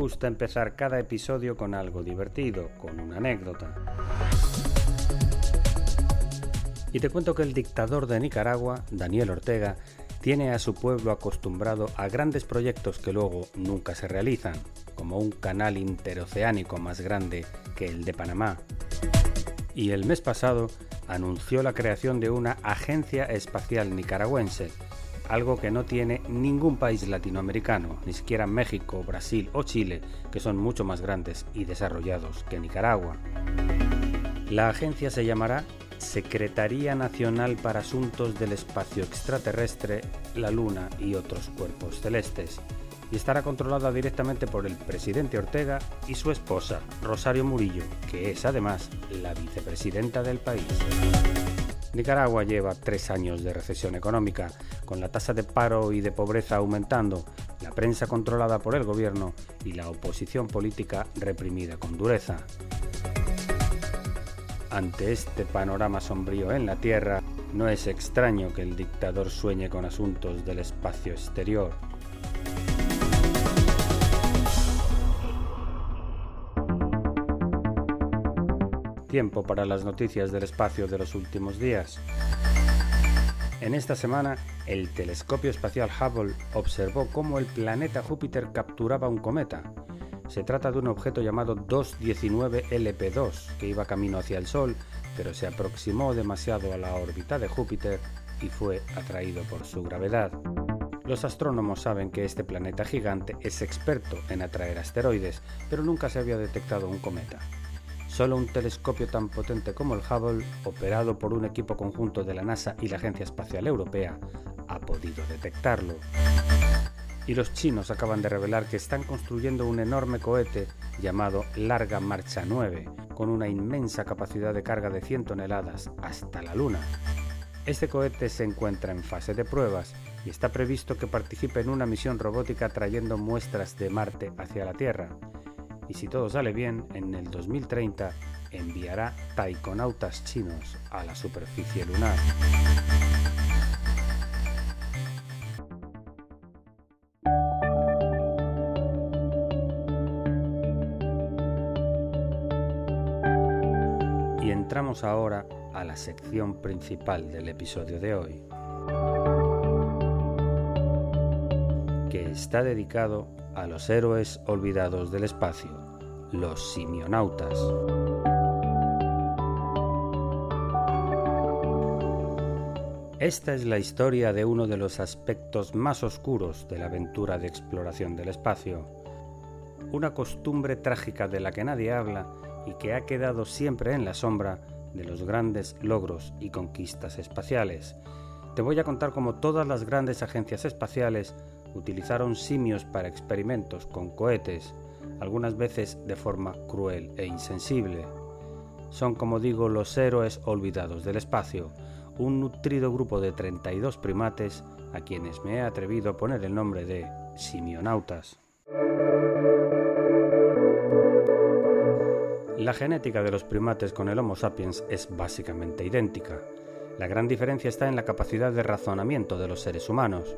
Gusta empezar cada episodio con algo divertido, con una anécdota. Y te cuento que el dictador de Nicaragua, Daniel Ortega, tiene a su pueblo acostumbrado a grandes proyectos que luego nunca se realizan, como un canal interoceánico más grande que el de Panamá. Y el mes pasado anunció la creación de una agencia espacial nicaragüense, algo que no tiene ningún país latinoamericano, ni siquiera México, Brasil o Chile, que son mucho más grandes y desarrollados que Nicaragua. La agencia se llamará Secretaría Nacional para Asuntos del Espacio Extraterrestre, la Luna y otros cuerpos celestes, y estará controlada directamente por el presidente Ortega y su esposa, Rosario Murillo, que es además la vicepresidenta del país. Nicaragua lleva tres años de recesión económica, con la tasa de paro y de pobreza aumentando, la prensa controlada por el gobierno y la oposición política reprimida con dureza. Ante este panorama sombrío en la Tierra, no es extraño que el dictador sueñe con asuntos del espacio exterior. Tiempo para las noticias del espacio de los últimos días. En esta semana, el telescopio espacial Hubble observó cómo el planeta Júpiter capturaba un cometa. Se trata de un objeto llamado 219 LP2 que iba camino hacia el Sol, pero se aproximó demasiado a la órbita de Júpiter y fue atraído por su gravedad. Los astrónomos saben que este planeta gigante es experto en atraer asteroides, pero nunca se había detectado un cometa. Solo un telescopio tan potente como el Hubble, operado por un equipo conjunto de la NASA y la Agencia Espacial Europea, ha podido detectarlo. Y los chinos acaban de revelar que están construyendo un enorme cohete llamado Larga Marcha 9, con una inmensa capacidad de carga de 100 toneladas hasta la Luna. Este cohete se encuentra en fase de pruebas y está previsto que participe en una misión robótica trayendo muestras de Marte hacia la Tierra y si todo sale bien, en el 2030 enviará taikonautas chinos a la superficie lunar. Y entramos ahora a la sección principal del episodio de hoy, que está dedicado a los héroes olvidados del espacio, los simionautas. Esta es la historia de uno de los aspectos más oscuros de la aventura de exploración del espacio, una costumbre trágica de la que nadie habla y que ha quedado siempre en la sombra de los grandes logros y conquistas espaciales. Te voy a contar cómo todas las grandes agencias espaciales utilizaron simios para experimentos con cohetes, algunas veces de forma cruel e insensible. Son, como digo, los héroes olvidados del espacio, un nutrido grupo de 32 primates a quienes me he atrevido a poner el nombre de simionautas. La genética de los primates con el Homo sapiens es básicamente idéntica. La gran diferencia está en la capacidad de razonamiento de los seres humanos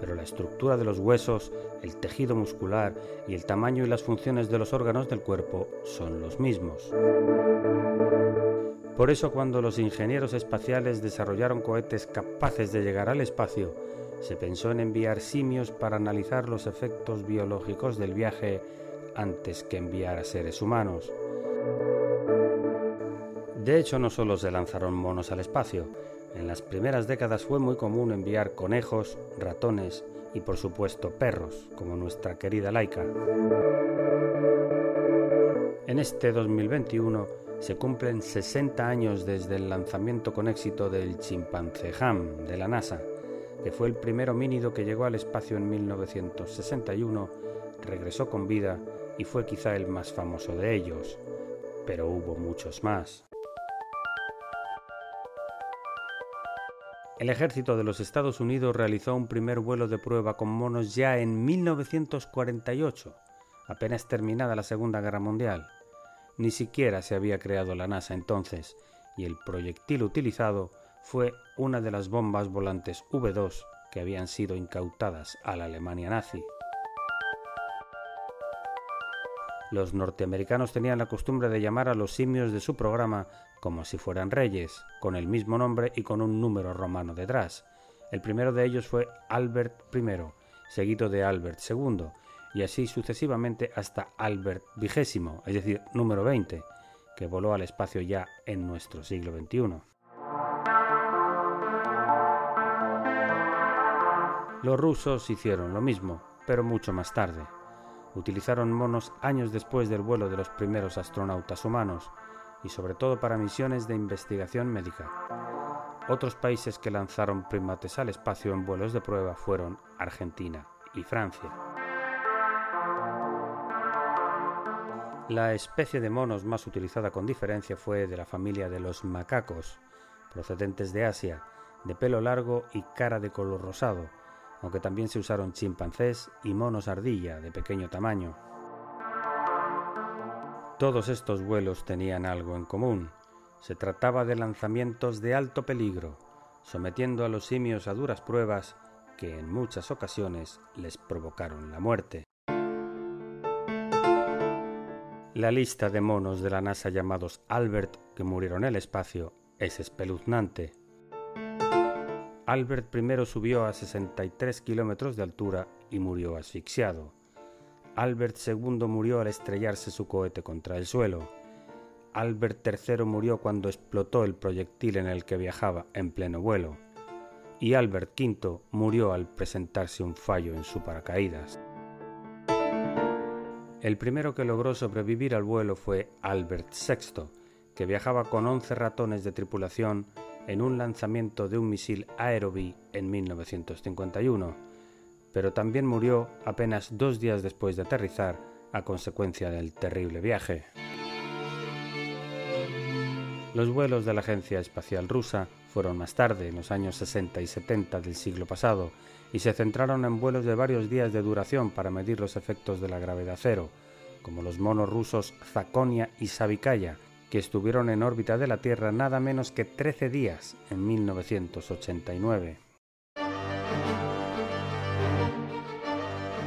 pero la estructura de los huesos, el tejido muscular y el tamaño y las funciones de los órganos del cuerpo son los mismos. Por eso cuando los ingenieros espaciales desarrollaron cohetes capaces de llegar al espacio, se pensó en enviar simios para analizar los efectos biológicos del viaje antes que enviar a seres humanos. De hecho, no solo se lanzaron monos al espacio, en las primeras décadas fue muy común enviar conejos, ratones y por supuesto perros, como nuestra querida Laika. En este 2021 se cumplen 60 años desde el lanzamiento con éxito del chimpancé Ham de la NASA, que fue el primer homínido que llegó al espacio en 1961, regresó con vida y fue quizá el más famoso de ellos, pero hubo muchos más. El ejército de los Estados Unidos realizó un primer vuelo de prueba con monos ya en 1948, apenas terminada la Segunda Guerra Mundial. Ni siquiera se había creado la NASA entonces, y el proyectil utilizado fue una de las bombas volantes V2 que habían sido incautadas a la Alemania nazi. Los norteamericanos tenían la costumbre de llamar a los simios de su programa como si fueran reyes, con el mismo nombre y con un número romano detrás. El primero de ellos fue Albert I, seguido de Albert II, y así sucesivamente hasta Albert XX, es decir, número 20, que voló al espacio ya en nuestro siglo XXI. Los rusos hicieron lo mismo, pero mucho más tarde utilizaron monos años después del vuelo de los primeros astronautas humanos y sobre todo para misiones de investigación médica. Otros países que lanzaron primates al espacio en vuelos de prueba fueron Argentina y Francia. La especie de monos más utilizada con diferencia fue de la familia de los macacos, procedentes de Asia, de pelo largo y cara de color rosado, aunque también se usaron chimpancés y monos ardilla de pequeño tamaño. Todos estos vuelos tenían algo en común. Se trataba de lanzamientos de alto peligro, sometiendo a los simios a duras pruebas que en muchas ocasiones les provocaron la muerte. La lista de monos de la NASA llamados Albert que murieron en el espacio es espeluznante. Albert I subió a 63 kilómetros de altura y murió asfixiado. Albert II murió al estrellarse su cohete contra el suelo. Albert III murió cuando explotó el proyectil en el que viajaba en pleno vuelo. Y Albert V murió al presentarse un fallo en su paracaídas. El primero que logró sobrevivir al vuelo fue Albert VI, que viajaba con 11 ratones de tripulación en un lanzamiento de un misil Aerobee en 1951, pero también murió apenas dos días después de aterrizar a consecuencia del terrible viaje. Los vuelos de la Agencia Espacial Rusa fueron más tarde, en los años 60 y 70 del siglo pasado, y se centraron en vuelos de varios días de duración para medir los efectos de la gravedad cero, como los monos rusos Zakonia y Savikaya, que estuvieron en órbita de la Tierra nada menos que 13 días en 1989.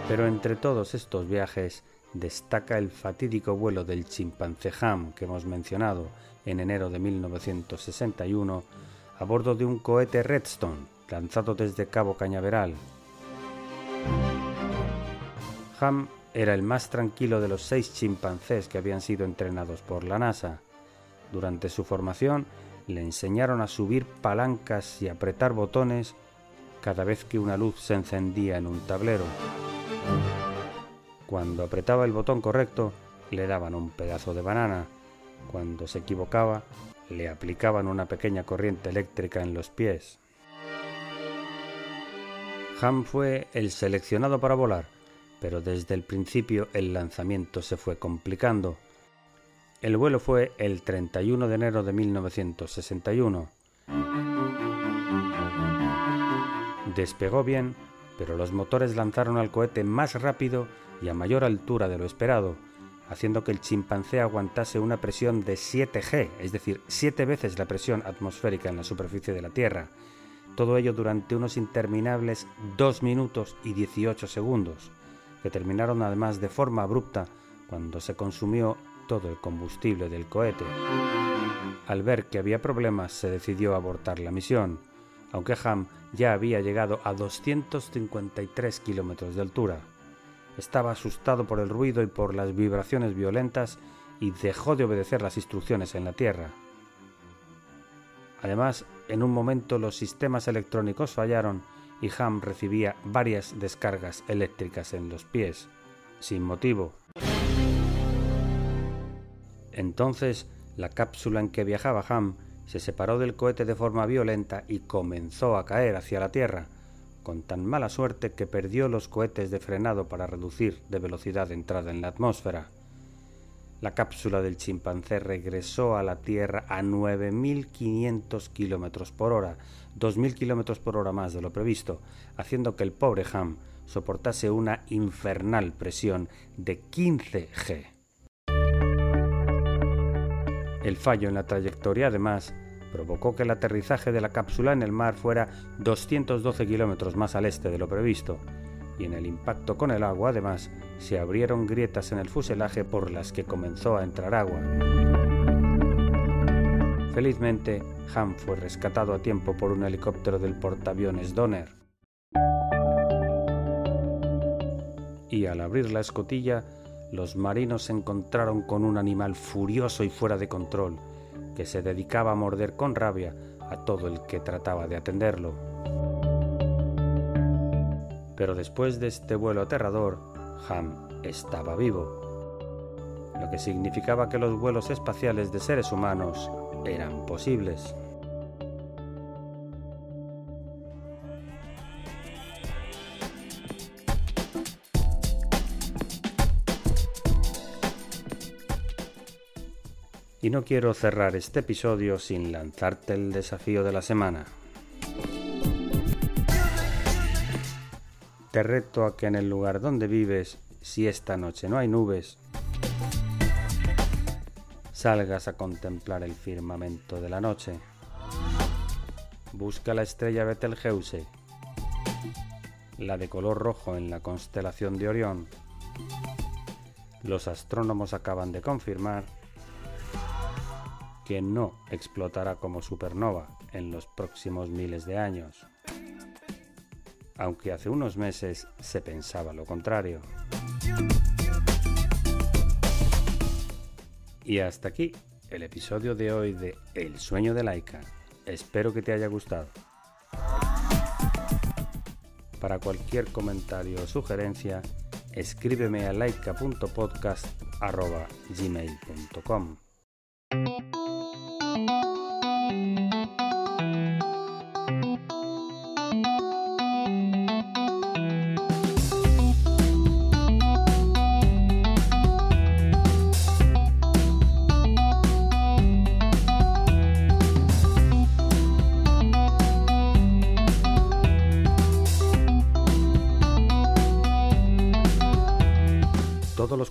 Pero entre todos estos viajes destaca el fatídico vuelo del chimpancé Ham que hemos mencionado en enero de 1961 a bordo de un cohete Redstone lanzado desde Cabo Cañaveral. Ham era el más tranquilo de los seis chimpancés que habían sido entrenados por la NASA durante su formación le enseñaron a subir palancas y apretar botones cada vez que una luz se encendía en un tablero. Cuando apretaba el botón correcto, le daban un pedazo de banana. Cuando se equivocaba, le aplicaban una pequeña corriente eléctrica en los pies. Ham fue el seleccionado para volar, pero desde el principio el lanzamiento se fue complicando. El vuelo fue el 31 de enero de 1961. Despegó bien, pero los motores lanzaron al cohete más rápido y a mayor altura de lo esperado, haciendo que el chimpancé aguantase una presión de 7G, es decir, siete veces la presión atmosférica en la superficie de la Tierra. Todo ello durante unos interminables 2 minutos y 18 segundos, que terminaron además de forma abrupta cuando se consumió todo el combustible del cohete. Al ver que había problemas, se decidió abortar la misión, aunque Ham ya había llegado a 253 kilómetros de altura. Estaba asustado por el ruido y por las vibraciones violentas y dejó de obedecer las instrucciones en la Tierra. Además, en un momento los sistemas electrónicos fallaron y Ham recibía varias descargas eléctricas en los pies, sin motivo. Entonces, la cápsula en que viajaba Ham se separó del cohete de forma violenta y comenzó a caer hacia la Tierra, con tan mala suerte que perdió los cohetes de frenado para reducir de velocidad de entrada en la atmósfera. La cápsula del chimpancé regresó a la Tierra a 9.500 km por hora, 2.000 km por hora más de lo previsto, haciendo que el pobre Ham soportase una infernal presión de 15 G. El fallo en la trayectoria, además, provocó que el aterrizaje de la cápsula en el mar fuera 212 kilómetros más al este de lo previsto, y en el impacto con el agua, además, se abrieron grietas en el fuselaje por las que comenzó a entrar agua. Felizmente, Ham fue rescatado a tiempo por un helicóptero del portaaviones Donner. Y al abrir la escotilla, los marinos se encontraron con un animal furioso y fuera de control, que se dedicaba a morder con rabia a todo el que trataba de atenderlo. Pero después de este vuelo aterrador, Ham estaba vivo, lo que significaba que los vuelos espaciales de seres humanos eran posibles. Y no quiero cerrar este episodio sin lanzarte el desafío de la semana. Te reto a que en el lugar donde vives, si esta noche no hay nubes, salgas a contemplar el firmamento de la noche. Busca la estrella Betelgeuse, la de color rojo en la constelación de Orión. Los astrónomos acaban de confirmar que no explotará como supernova en los próximos miles de años aunque hace unos meses se pensaba lo contrario. Y hasta aquí el episodio de hoy de El sueño de Laika. Espero que te haya gustado. Para cualquier comentario o sugerencia, escríbeme a laika.podcast.gmail.com.